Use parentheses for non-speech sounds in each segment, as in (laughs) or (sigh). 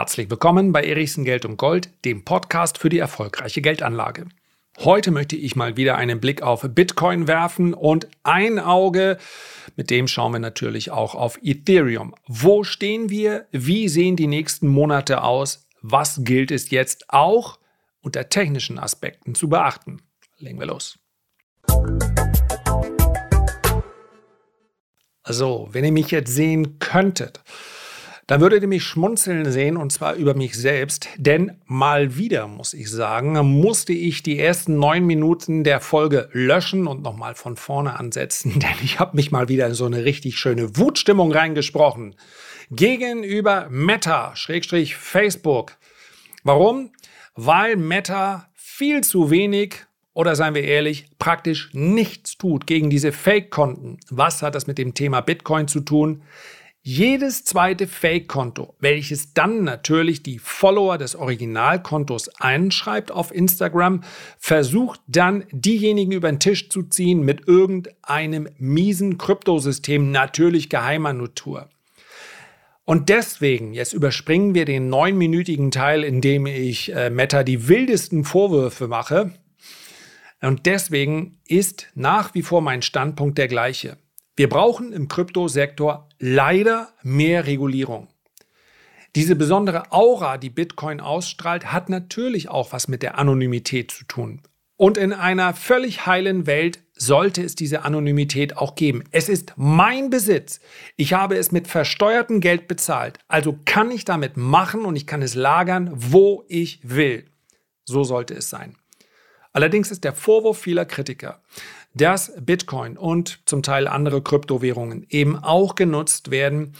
Herzlich willkommen bei Erichsen Geld und Gold, dem Podcast für die erfolgreiche Geldanlage. Heute möchte ich mal wieder einen Blick auf Bitcoin werfen und ein Auge, mit dem schauen wir natürlich auch auf Ethereum. Wo stehen wir? Wie sehen die nächsten Monate aus? Was gilt es jetzt auch unter technischen Aspekten zu beachten? Legen wir los. Also, wenn ihr mich jetzt sehen könntet, dann würdet ihr mich schmunzeln sehen und zwar über mich selbst, denn mal wieder, muss ich sagen, musste ich die ersten neun Minuten der Folge löschen und nochmal von vorne ansetzen, (laughs) denn ich habe mich mal wieder in so eine richtig schöne Wutstimmung reingesprochen. Gegenüber Meta, Schrägstrich Facebook. Warum? Weil Meta viel zu wenig oder seien wir ehrlich, praktisch nichts tut gegen diese Fake-Konten. Was hat das mit dem Thema Bitcoin zu tun? Jedes zweite Fake-Konto, welches dann natürlich die Follower des Originalkontos einschreibt auf Instagram, versucht dann diejenigen über den Tisch zu ziehen mit irgendeinem miesen Kryptosystem, natürlich geheimer Natur. Und deswegen, jetzt überspringen wir den neunminütigen Teil, in dem ich äh, Meta die wildesten Vorwürfe mache. Und deswegen ist nach wie vor mein Standpunkt der gleiche. Wir brauchen im Kryptosektor leider mehr Regulierung. Diese besondere Aura, die Bitcoin ausstrahlt, hat natürlich auch was mit der Anonymität zu tun. Und in einer völlig heilen Welt sollte es diese Anonymität auch geben. Es ist mein Besitz. Ich habe es mit versteuertem Geld bezahlt. Also kann ich damit machen und ich kann es lagern, wo ich will. So sollte es sein. Allerdings ist der Vorwurf vieler Kritiker, dass Bitcoin und zum Teil andere Kryptowährungen eben auch genutzt werden,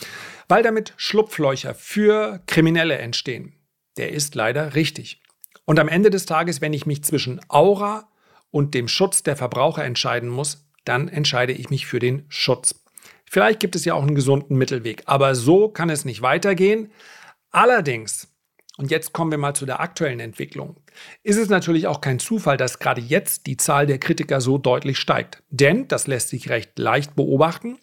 weil damit Schlupflöcher für Kriminelle entstehen. Der ist leider richtig. Und am Ende des Tages, wenn ich mich zwischen Aura und dem Schutz der Verbraucher entscheiden muss, dann entscheide ich mich für den Schutz. Vielleicht gibt es ja auch einen gesunden Mittelweg, aber so kann es nicht weitergehen. Allerdings und jetzt kommen wir mal zu der aktuellen Entwicklung. Ist es natürlich auch kein Zufall, dass gerade jetzt die Zahl der Kritiker so deutlich steigt. Denn, das lässt sich recht leicht beobachten,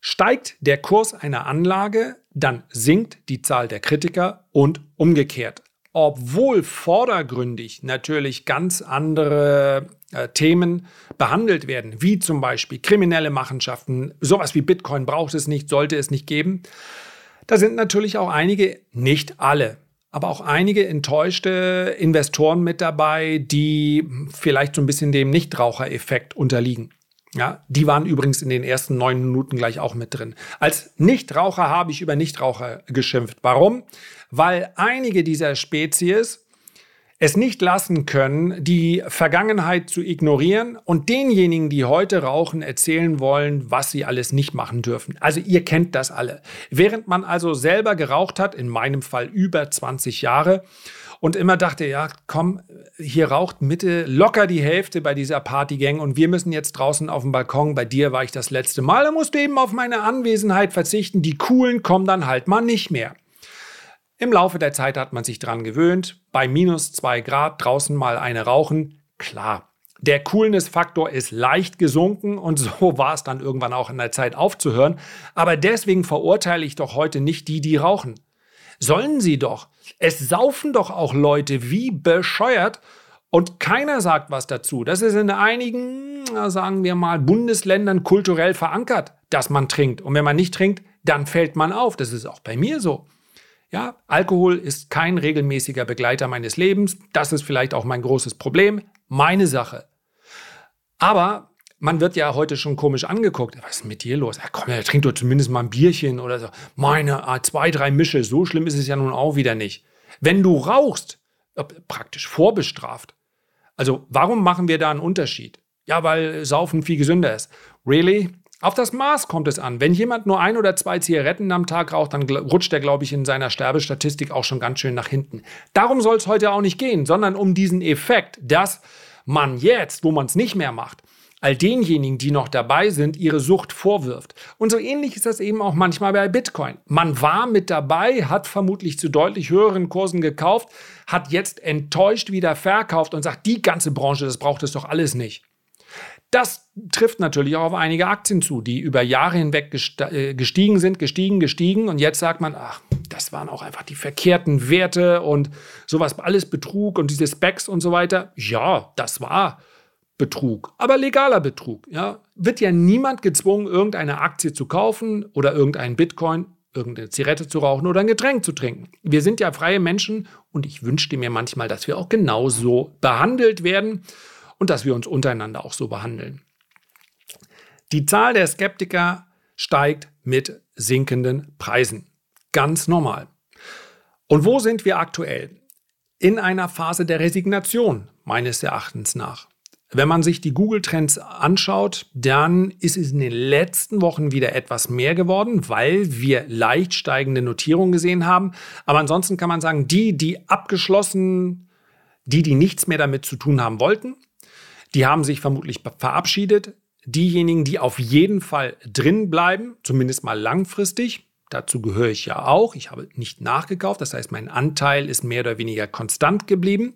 steigt der Kurs einer Anlage, dann sinkt die Zahl der Kritiker und umgekehrt. Obwohl vordergründig natürlich ganz andere äh, Themen behandelt werden, wie zum Beispiel kriminelle Machenschaften, sowas wie Bitcoin braucht es nicht, sollte es nicht geben. Da sind natürlich auch einige, nicht alle, aber auch einige enttäuschte Investoren mit dabei, die vielleicht so ein bisschen dem Nichtrauchereffekt unterliegen. Ja, die waren übrigens in den ersten neun Minuten gleich auch mit drin. Als Nichtraucher habe ich über Nichtraucher geschimpft. Warum? Weil einige dieser Spezies es nicht lassen können, die Vergangenheit zu ignorieren und denjenigen, die heute rauchen, erzählen wollen, was sie alles nicht machen dürfen. Also ihr kennt das alle. Während man also selber geraucht hat, in meinem Fall über 20 Jahre, und immer dachte, ja, komm, hier raucht Mitte locker die Hälfte bei dieser Partygang und wir müssen jetzt draußen auf dem Balkon. Bei dir war ich das letzte Mal, da musst du eben auf meine Anwesenheit verzichten. Die coolen kommen dann halt mal nicht mehr. Im Laufe der Zeit hat man sich dran gewöhnt. Bei minus zwei Grad draußen mal eine rauchen. Klar. Der Coolness-Faktor ist leicht gesunken und (laughs) so war es dann irgendwann auch in der Zeit aufzuhören. Aber deswegen verurteile ich doch heute nicht die, die rauchen. Sollen sie doch. Es saufen doch auch Leute wie bescheuert und keiner sagt was dazu. Das ist in einigen, sagen wir mal, Bundesländern kulturell verankert, dass man trinkt. Und wenn man nicht trinkt, dann fällt man auf. Das ist auch bei mir so. Ja, Alkohol ist kein regelmäßiger Begleiter meines Lebens. Das ist vielleicht auch mein großes Problem. Meine Sache. Aber man wird ja heute schon komisch angeguckt. Was ist mit dir los? Ja, komm, ja, trink doch zumindest mal ein Bierchen oder so. Meine, ah, zwei, drei Mische. So schlimm ist es ja nun auch wieder nicht. Wenn du rauchst, praktisch vorbestraft. Also, warum machen wir da einen Unterschied? Ja, weil Saufen viel gesünder ist. Really? Auf das Maß kommt es an. Wenn jemand nur ein oder zwei Zigaretten am Tag raucht, dann rutscht er, glaube ich, in seiner Sterbestatistik auch schon ganz schön nach hinten. Darum soll es heute auch nicht gehen, sondern um diesen Effekt, dass man jetzt, wo man es nicht mehr macht, all denjenigen, die noch dabei sind, ihre Sucht vorwirft. Und so ähnlich ist das eben auch manchmal bei Bitcoin. Man war mit dabei, hat vermutlich zu deutlich höheren Kursen gekauft, hat jetzt enttäuscht wieder verkauft und sagt, die ganze Branche, das braucht es doch alles nicht. Das trifft natürlich auch auf einige Aktien zu, die über Jahre hinweg äh, gestiegen sind, gestiegen, gestiegen und jetzt sagt man, ach, das waren auch einfach die verkehrten Werte und sowas, alles Betrug und diese Specs und so weiter. Ja, das war Betrug, aber legaler Betrug. Ja, wird ja niemand gezwungen, irgendeine Aktie zu kaufen oder irgendeinen Bitcoin, irgendeine Zigarette zu rauchen oder ein Getränk zu trinken. Wir sind ja freie Menschen und ich wünschte mir manchmal, dass wir auch genauso behandelt werden und dass wir uns untereinander auch so behandeln. Die Zahl der Skeptiker steigt mit sinkenden Preisen. Ganz normal. Und wo sind wir aktuell? In einer Phase der Resignation, meines Erachtens nach. Wenn man sich die Google-Trends anschaut, dann ist es in den letzten Wochen wieder etwas mehr geworden, weil wir leicht steigende Notierungen gesehen haben. Aber ansonsten kann man sagen, die, die abgeschlossen, die, die nichts mehr damit zu tun haben wollten, die haben sich vermutlich verabschiedet diejenigen, die auf jeden Fall drin bleiben, zumindest mal langfristig, dazu gehöre ich ja auch, ich habe nicht nachgekauft, das heißt, mein Anteil ist mehr oder weniger konstant geblieben,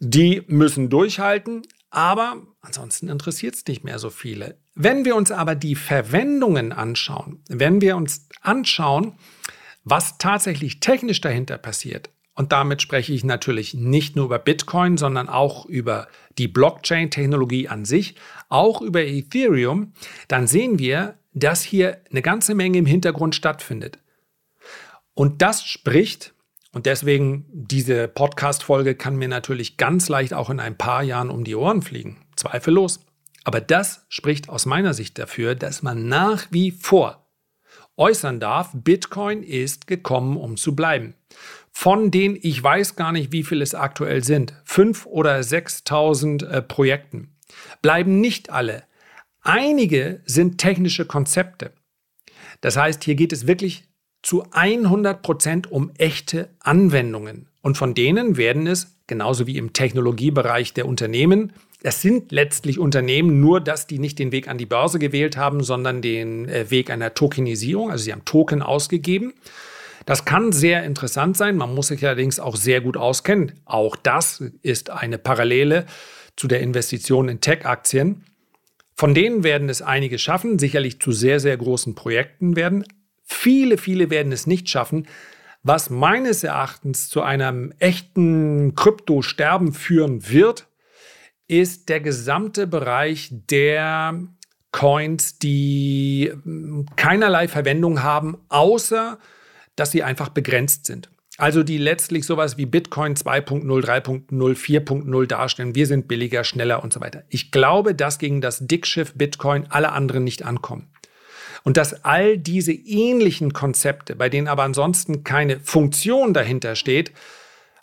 die müssen durchhalten, aber ansonsten interessiert es nicht mehr so viele. Wenn wir uns aber die Verwendungen anschauen, wenn wir uns anschauen, was tatsächlich technisch dahinter passiert, und damit spreche ich natürlich nicht nur über Bitcoin, sondern auch über die Blockchain-Technologie an sich, auch über Ethereum, dann sehen wir, dass hier eine ganze Menge im Hintergrund stattfindet. Und das spricht, und deswegen diese Podcast-Folge kann mir natürlich ganz leicht auch in ein paar Jahren um die Ohren fliegen, zweifellos. Aber das spricht aus meiner Sicht dafür, dass man nach wie vor äußern darf, Bitcoin ist gekommen, um zu bleiben von den, ich weiß gar nicht, wie viele es aktuell sind, 5.000 oder 6.000 äh, Projekten, bleiben nicht alle. Einige sind technische Konzepte. Das heißt, hier geht es wirklich zu 100 Prozent um echte Anwendungen. Und von denen werden es, genauso wie im Technologiebereich der Unternehmen, es sind letztlich Unternehmen, nur dass die nicht den Weg an die Börse gewählt haben, sondern den äh, Weg einer Tokenisierung. Also sie haben Token ausgegeben das kann sehr interessant sein, man muss sich allerdings auch sehr gut auskennen. Auch das ist eine Parallele zu der Investition in Tech-Aktien. Von denen werden es einige schaffen, sicherlich zu sehr, sehr großen Projekten werden. Viele, viele werden es nicht schaffen, was meines Erachtens zu einem echten Kryptosterben führen wird, ist der gesamte Bereich der Coins, die keinerlei Verwendung haben, außer dass sie einfach begrenzt sind. Also die letztlich sowas wie Bitcoin 2.0, 3.0, 4.0 darstellen. Wir sind billiger, schneller und so weiter. Ich glaube, dass gegen das Dickschiff Bitcoin alle anderen nicht ankommen. Und dass all diese ähnlichen Konzepte, bei denen aber ansonsten keine Funktion dahinter steht,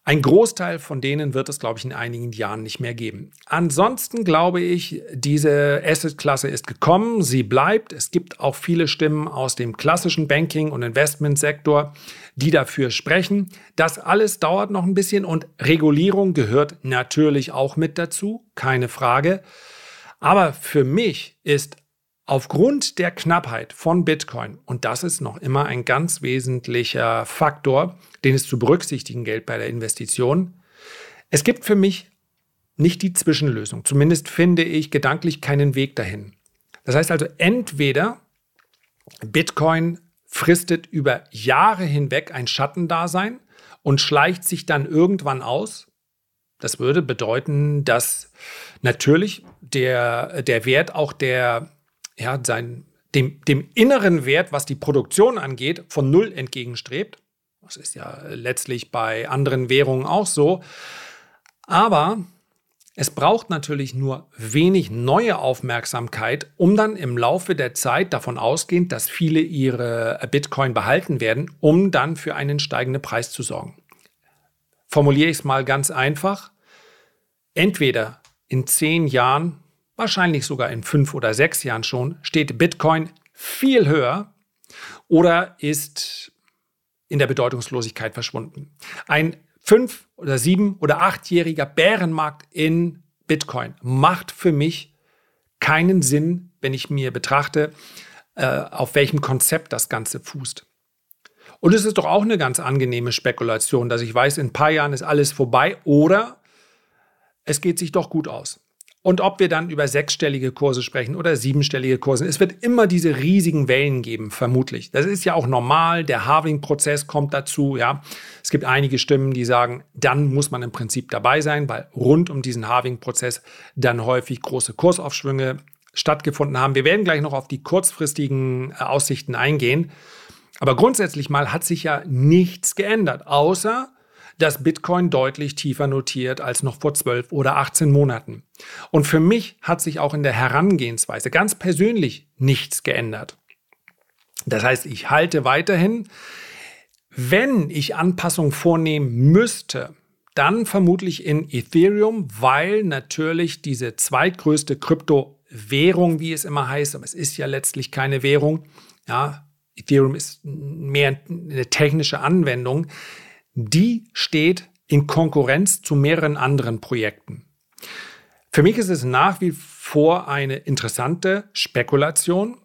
ein Großteil von denen wird es, glaube ich, in einigen Jahren nicht mehr geben. Ansonsten glaube ich, diese Asset-Klasse ist gekommen, sie bleibt. Es gibt auch viele Stimmen aus dem klassischen Banking- und Investmentsektor, die dafür sprechen. Das alles dauert noch ein bisschen und Regulierung gehört natürlich auch mit dazu, keine Frage. Aber für mich ist aufgrund der Knappheit von Bitcoin, und das ist noch immer ein ganz wesentlicher Faktor, den es zu berücksichtigen gilt bei der Investition. Es gibt für mich nicht die Zwischenlösung. Zumindest finde ich gedanklich keinen Weg dahin. Das heißt also, entweder Bitcoin fristet über Jahre hinweg ein Schattendasein und schleicht sich dann irgendwann aus. Das würde bedeuten, dass natürlich der, der Wert auch der, ja, sein, dem, dem inneren Wert, was die Produktion angeht, von Null entgegenstrebt. Das ist ja letztlich bei anderen Währungen auch so. Aber es braucht natürlich nur wenig neue Aufmerksamkeit, um dann im Laufe der Zeit davon ausgehend, dass viele ihre Bitcoin behalten werden, um dann für einen steigenden Preis zu sorgen. Formuliere ich es mal ganz einfach. Entweder in zehn Jahren, wahrscheinlich sogar in fünf oder sechs Jahren schon, steht Bitcoin viel höher oder ist in der Bedeutungslosigkeit verschwunden. Ein fünf- oder sieben- oder achtjähriger Bärenmarkt in Bitcoin macht für mich keinen Sinn, wenn ich mir betrachte, äh, auf welchem Konzept das Ganze fußt. Und es ist doch auch eine ganz angenehme Spekulation, dass ich weiß, in ein paar Jahren ist alles vorbei oder es geht sich doch gut aus. Und ob wir dann über sechsstellige Kurse sprechen oder siebenstellige Kurse, es wird immer diese riesigen Wellen geben, vermutlich. Das ist ja auch normal. Der Halving-Prozess kommt dazu. Ja, es gibt einige Stimmen, die sagen, dann muss man im Prinzip dabei sein, weil rund um diesen Halving-Prozess dann häufig große Kursaufschwünge stattgefunden haben. Wir werden gleich noch auf die kurzfristigen äh, Aussichten eingehen. Aber grundsätzlich mal hat sich ja nichts geändert, außer dass Bitcoin deutlich tiefer notiert als noch vor 12 oder 18 Monaten. Und für mich hat sich auch in der Herangehensweise ganz persönlich nichts geändert. Das heißt, ich halte weiterhin, wenn ich Anpassungen vornehmen müsste, dann vermutlich in Ethereum, weil natürlich diese zweitgrößte Kryptowährung, wie es immer heißt, aber es ist ja letztlich keine Währung, ja, Ethereum ist mehr eine technische Anwendung, die steht in Konkurrenz zu mehreren anderen Projekten. Für mich ist es nach wie vor eine interessante Spekulation.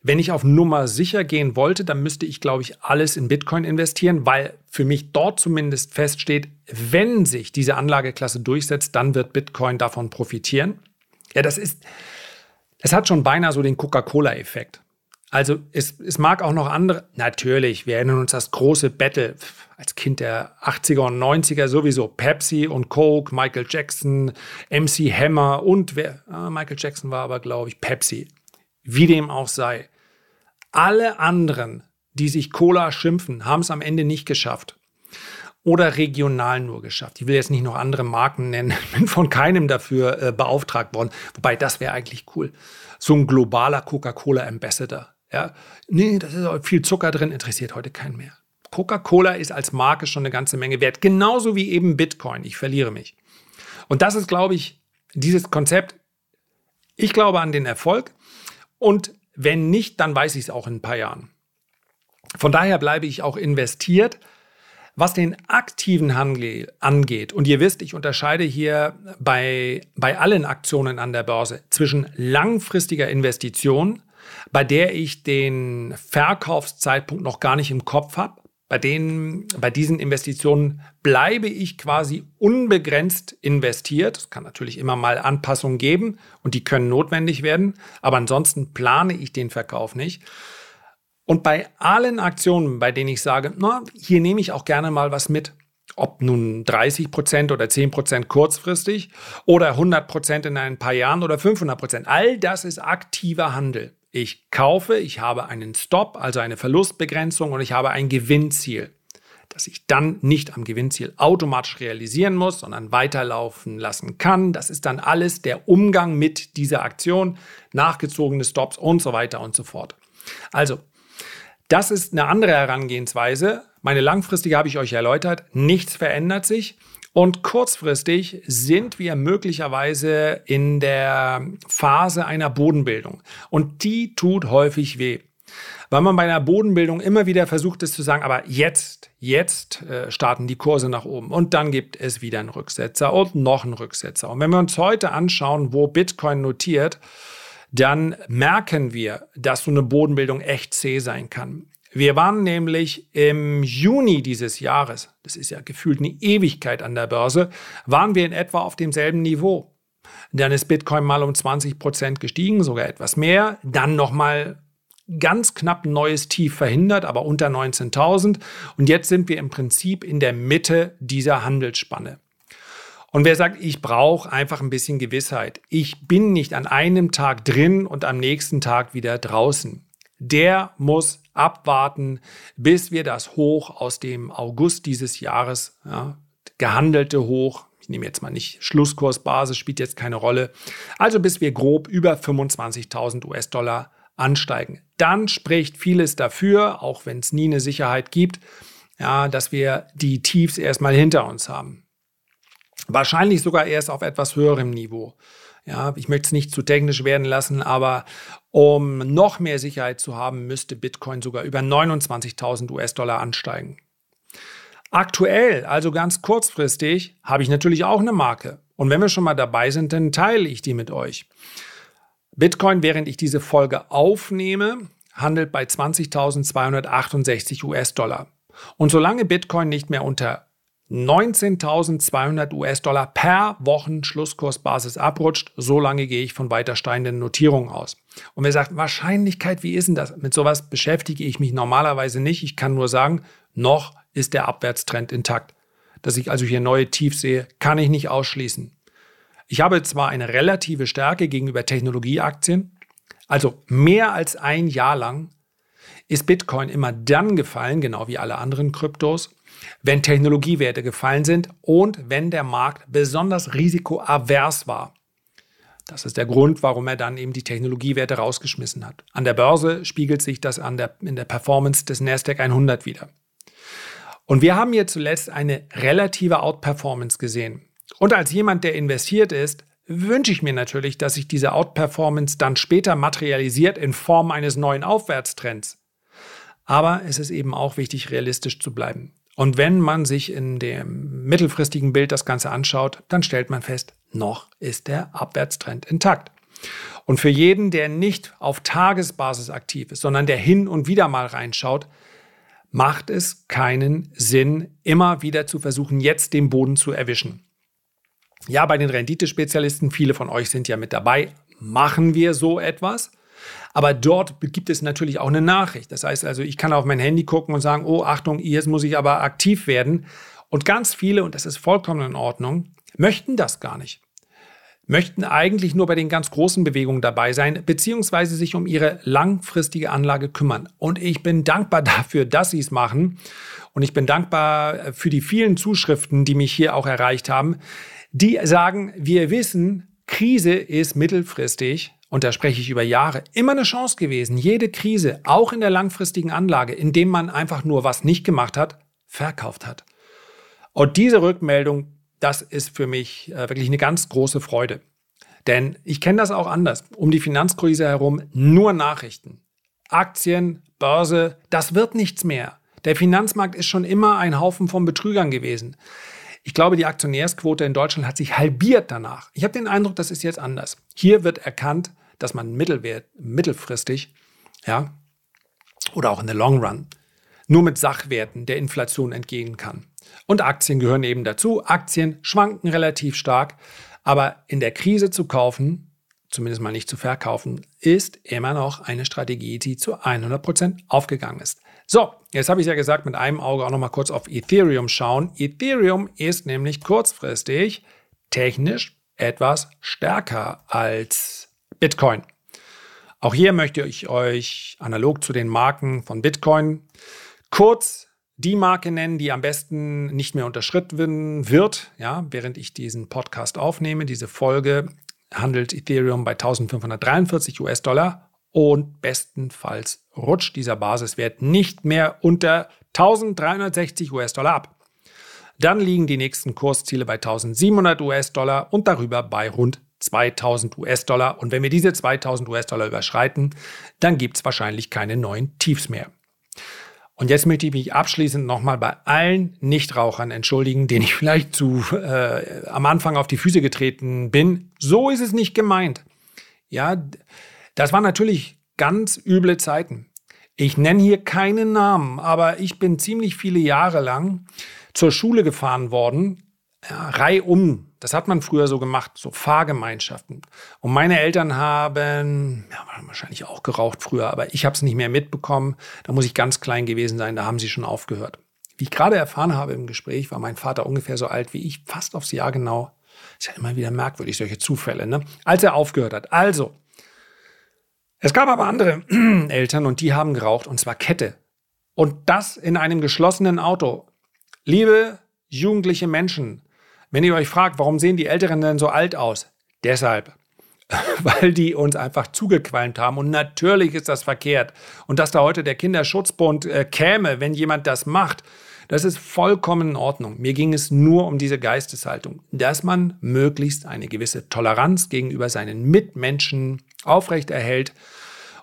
Wenn ich auf Nummer sicher gehen wollte, dann müsste ich, glaube ich, alles in Bitcoin investieren, weil für mich dort zumindest feststeht, wenn sich diese Anlageklasse durchsetzt, dann wird Bitcoin davon profitieren. Ja, das ist, es hat schon beinahe so den Coca-Cola-Effekt. Also es, es mag auch noch andere, natürlich, wir erinnern uns das große Battle als Kind der 80er und 90er sowieso, Pepsi und Coke, Michael Jackson, MC Hammer und wer, ah, Michael Jackson war aber, glaube ich, Pepsi. Wie dem auch sei. Alle anderen, die sich Cola schimpfen, haben es am Ende nicht geschafft. Oder regional nur geschafft. Ich will jetzt nicht noch andere Marken nennen, (laughs) bin von keinem dafür äh, beauftragt worden. Wobei, das wäre eigentlich cool. So ein globaler Coca-Cola Ambassador. Ja, nee, da ist viel Zucker drin, interessiert heute keinen mehr. Coca-Cola ist als Marke schon eine ganze Menge wert, genauso wie eben Bitcoin. Ich verliere mich. Und das ist, glaube ich, dieses Konzept. Ich glaube an den Erfolg und wenn nicht, dann weiß ich es auch in ein paar Jahren. Von daher bleibe ich auch investiert. Was den aktiven Handel angeht, und ihr wisst, ich unterscheide hier bei, bei allen Aktionen an der Börse zwischen langfristiger Investition bei der ich den Verkaufszeitpunkt noch gar nicht im Kopf habe. Bei, denen, bei diesen Investitionen bleibe ich quasi unbegrenzt investiert. Es kann natürlich immer mal Anpassungen geben und die können notwendig werden, aber ansonsten plane ich den Verkauf nicht. Und bei allen Aktionen, bei denen ich sage, na, hier nehme ich auch gerne mal was mit, ob nun 30 Prozent oder 10 Prozent kurzfristig oder 100 Prozent in ein paar Jahren oder 500 Prozent, all das ist aktiver Handel. Ich kaufe, ich habe einen Stop, also eine Verlustbegrenzung und ich habe ein Gewinnziel, das ich dann nicht am Gewinnziel automatisch realisieren muss, sondern weiterlaufen lassen kann. Das ist dann alles der Umgang mit dieser Aktion, nachgezogene Stops und so weiter und so fort. Also, das ist eine andere Herangehensweise. Meine langfristige habe ich euch erläutert. Nichts verändert sich. Und kurzfristig sind wir möglicherweise in der Phase einer Bodenbildung. Und die tut häufig weh. Weil man bei einer Bodenbildung immer wieder versucht ist zu sagen, aber jetzt, jetzt äh, starten die Kurse nach oben. Und dann gibt es wieder einen Rücksetzer und noch einen Rücksetzer. Und wenn wir uns heute anschauen, wo Bitcoin notiert, dann merken wir, dass so eine Bodenbildung echt zäh sein kann. Wir waren nämlich im Juni dieses Jahres, das ist ja gefühlt eine Ewigkeit an der Börse, waren wir in etwa auf demselben Niveau. Dann ist Bitcoin mal um 20 Prozent gestiegen, sogar etwas mehr. Dann nochmal ganz knapp ein neues Tief verhindert, aber unter 19.000. Und jetzt sind wir im Prinzip in der Mitte dieser Handelsspanne. Und wer sagt, ich brauche einfach ein bisschen Gewissheit. Ich bin nicht an einem Tag drin und am nächsten Tag wieder draußen. Der muss abwarten, bis wir das Hoch aus dem August dieses Jahres, ja, gehandelte Hoch, ich nehme jetzt mal nicht Schlusskursbasis, spielt jetzt keine Rolle, also bis wir grob über 25.000 US-Dollar ansteigen. Dann spricht vieles dafür, auch wenn es nie eine Sicherheit gibt, ja, dass wir die Tiefs erstmal hinter uns haben. Wahrscheinlich sogar erst auf etwas höherem Niveau. Ja, ich möchte es nicht zu technisch werden lassen, aber um noch mehr Sicherheit zu haben, müsste Bitcoin sogar über 29.000 US-Dollar ansteigen. Aktuell, also ganz kurzfristig, habe ich natürlich auch eine Marke. Und wenn wir schon mal dabei sind, dann teile ich die mit euch. Bitcoin, während ich diese Folge aufnehme, handelt bei 20.268 US-Dollar. Und solange Bitcoin nicht mehr unter 19.200 US-Dollar per Wochen Schlusskursbasis abrutscht, solange gehe ich von weiter steigenden Notierungen aus. Und wer sagt, Wahrscheinlichkeit, wie ist denn das? Mit sowas beschäftige ich mich normalerweise nicht. Ich kann nur sagen, noch ist der Abwärtstrend intakt. Dass ich also hier neue Tiefs sehe, kann ich nicht ausschließen. Ich habe zwar eine relative Stärke gegenüber Technologieaktien, also mehr als ein Jahr lang ist Bitcoin immer dann gefallen, genau wie alle anderen Kryptos, wenn Technologiewerte gefallen sind und wenn der Markt besonders risikoavers war. Das ist der Grund, warum er dann eben die Technologiewerte rausgeschmissen hat. An der Börse spiegelt sich das der, in der Performance des Nasdaq 100 wieder. Und wir haben hier zuletzt eine relative Outperformance gesehen. Und als jemand, der investiert ist, wünsche ich mir natürlich, dass sich diese Outperformance dann später materialisiert in Form eines neuen Aufwärtstrends. Aber es ist eben auch wichtig, realistisch zu bleiben. Und wenn man sich in dem mittelfristigen Bild das Ganze anschaut, dann stellt man fest, noch ist der Abwärtstrend intakt. Und für jeden, der nicht auf Tagesbasis aktiv ist, sondern der hin und wieder mal reinschaut, macht es keinen Sinn, immer wieder zu versuchen, jetzt den Boden zu erwischen. Ja, bei den Renditespezialisten, viele von euch sind ja mit dabei, machen wir so etwas. Aber dort gibt es natürlich auch eine Nachricht. Das heißt also, ich kann auf mein Handy gucken und sagen, oh Achtung, jetzt muss ich aber aktiv werden. Und ganz viele, und das ist vollkommen in Ordnung, möchten das gar nicht. Möchten eigentlich nur bei den ganz großen Bewegungen dabei sein, beziehungsweise sich um ihre langfristige Anlage kümmern. Und ich bin dankbar (laughs) dafür, dass sie es machen. Und ich bin dankbar für die vielen Zuschriften, die mich hier auch erreicht haben, die sagen, wir wissen, Krise ist mittelfristig und da spreche ich über Jahre, immer eine Chance gewesen. Jede Krise, auch in der langfristigen Anlage, indem man einfach nur was nicht gemacht hat, verkauft hat. Und diese Rückmeldung, das ist für mich äh, wirklich eine ganz große Freude. Denn ich kenne das auch anders. Um die Finanzkrise herum nur Nachrichten. Aktien, Börse, das wird nichts mehr. Der Finanzmarkt ist schon immer ein Haufen von Betrügern gewesen. Ich glaube, die Aktionärsquote in Deutschland hat sich halbiert danach. Ich habe den Eindruck, das ist jetzt anders. Hier wird erkannt, dass man mittelwert, mittelfristig, ja, oder auch in der Long Run, nur mit Sachwerten der Inflation entgehen kann. Und Aktien gehören eben dazu. Aktien schwanken relativ stark, aber in der Krise zu kaufen, zumindest mal nicht zu verkaufen, ist immer noch eine Strategie, die zu 100 Prozent aufgegangen ist. So, jetzt habe ich ja gesagt, mit einem Auge auch noch mal kurz auf Ethereum schauen. Ethereum ist nämlich kurzfristig technisch etwas stärker als Bitcoin. Auch hier möchte ich euch analog zu den Marken von Bitcoin kurz die Marke nennen, die am besten nicht mehr unterschritten wird. Ja, während ich diesen Podcast aufnehme, diese Folge handelt Ethereum bei 1543 US-Dollar und bestenfalls rutscht dieser Basiswert nicht mehr unter 1360 US-Dollar ab. Dann liegen die nächsten Kursziele bei 1700 US-Dollar und darüber bei rund 2000 US-Dollar. Und wenn wir diese 2000 US-Dollar überschreiten, dann gibt es wahrscheinlich keine neuen Tiefs mehr. Und jetzt möchte ich mich abschließend nochmal bei allen Nichtrauchern entschuldigen, denen ich vielleicht zu äh, am Anfang auf die Füße getreten bin. So ist es nicht gemeint. Ja, das waren natürlich ganz üble Zeiten. Ich nenne hier keinen Namen, aber ich bin ziemlich viele Jahre lang zur Schule gefahren worden, ja, reihum das hat man früher so gemacht, so Fahrgemeinschaften. Und meine Eltern haben ja, wahrscheinlich auch geraucht früher, aber ich habe es nicht mehr mitbekommen. Da muss ich ganz klein gewesen sein, da haben sie schon aufgehört. Wie ich gerade erfahren habe im Gespräch, war mein Vater ungefähr so alt wie ich, fast aufs Jahr genau. Ist ja immer wieder merkwürdig, solche Zufälle, ne? Als er aufgehört hat. Also, es gab aber andere (clears throat) Eltern und die haben geraucht und zwar Kette. Und das in einem geschlossenen Auto. Liebe jugendliche Menschen, wenn ihr euch fragt, warum sehen die Älteren denn so alt aus? Deshalb. (laughs) Weil die uns einfach zugequalmt haben. Und natürlich ist das verkehrt. Und dass da heute der Kinderschutzbund äh, käme, wenn jemand das macht, das ist vollkommen in Ordnung. Mir ging es nur um diese Geisteshaltung, dass man möglichst eine gewisse Toleranz gegenüber seinen Mitmenschen aufrechterhält.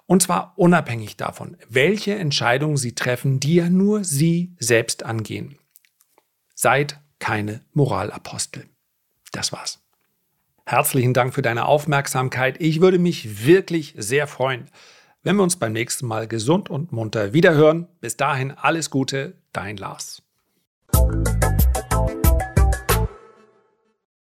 Und zwar unabhängig davon, welche Entscheidungen sie treffen, die ja nur sie selbst angehen. Seid keine Moralapostel. Das war's. Herzlichen Dank für deine Aufmerksamkeit. Ich würde mich wirklich sehr freuen, wenn wir uns beim nächsten Mal gesund und munter wiederhören. Bis dahin alles Gute, dein Lars.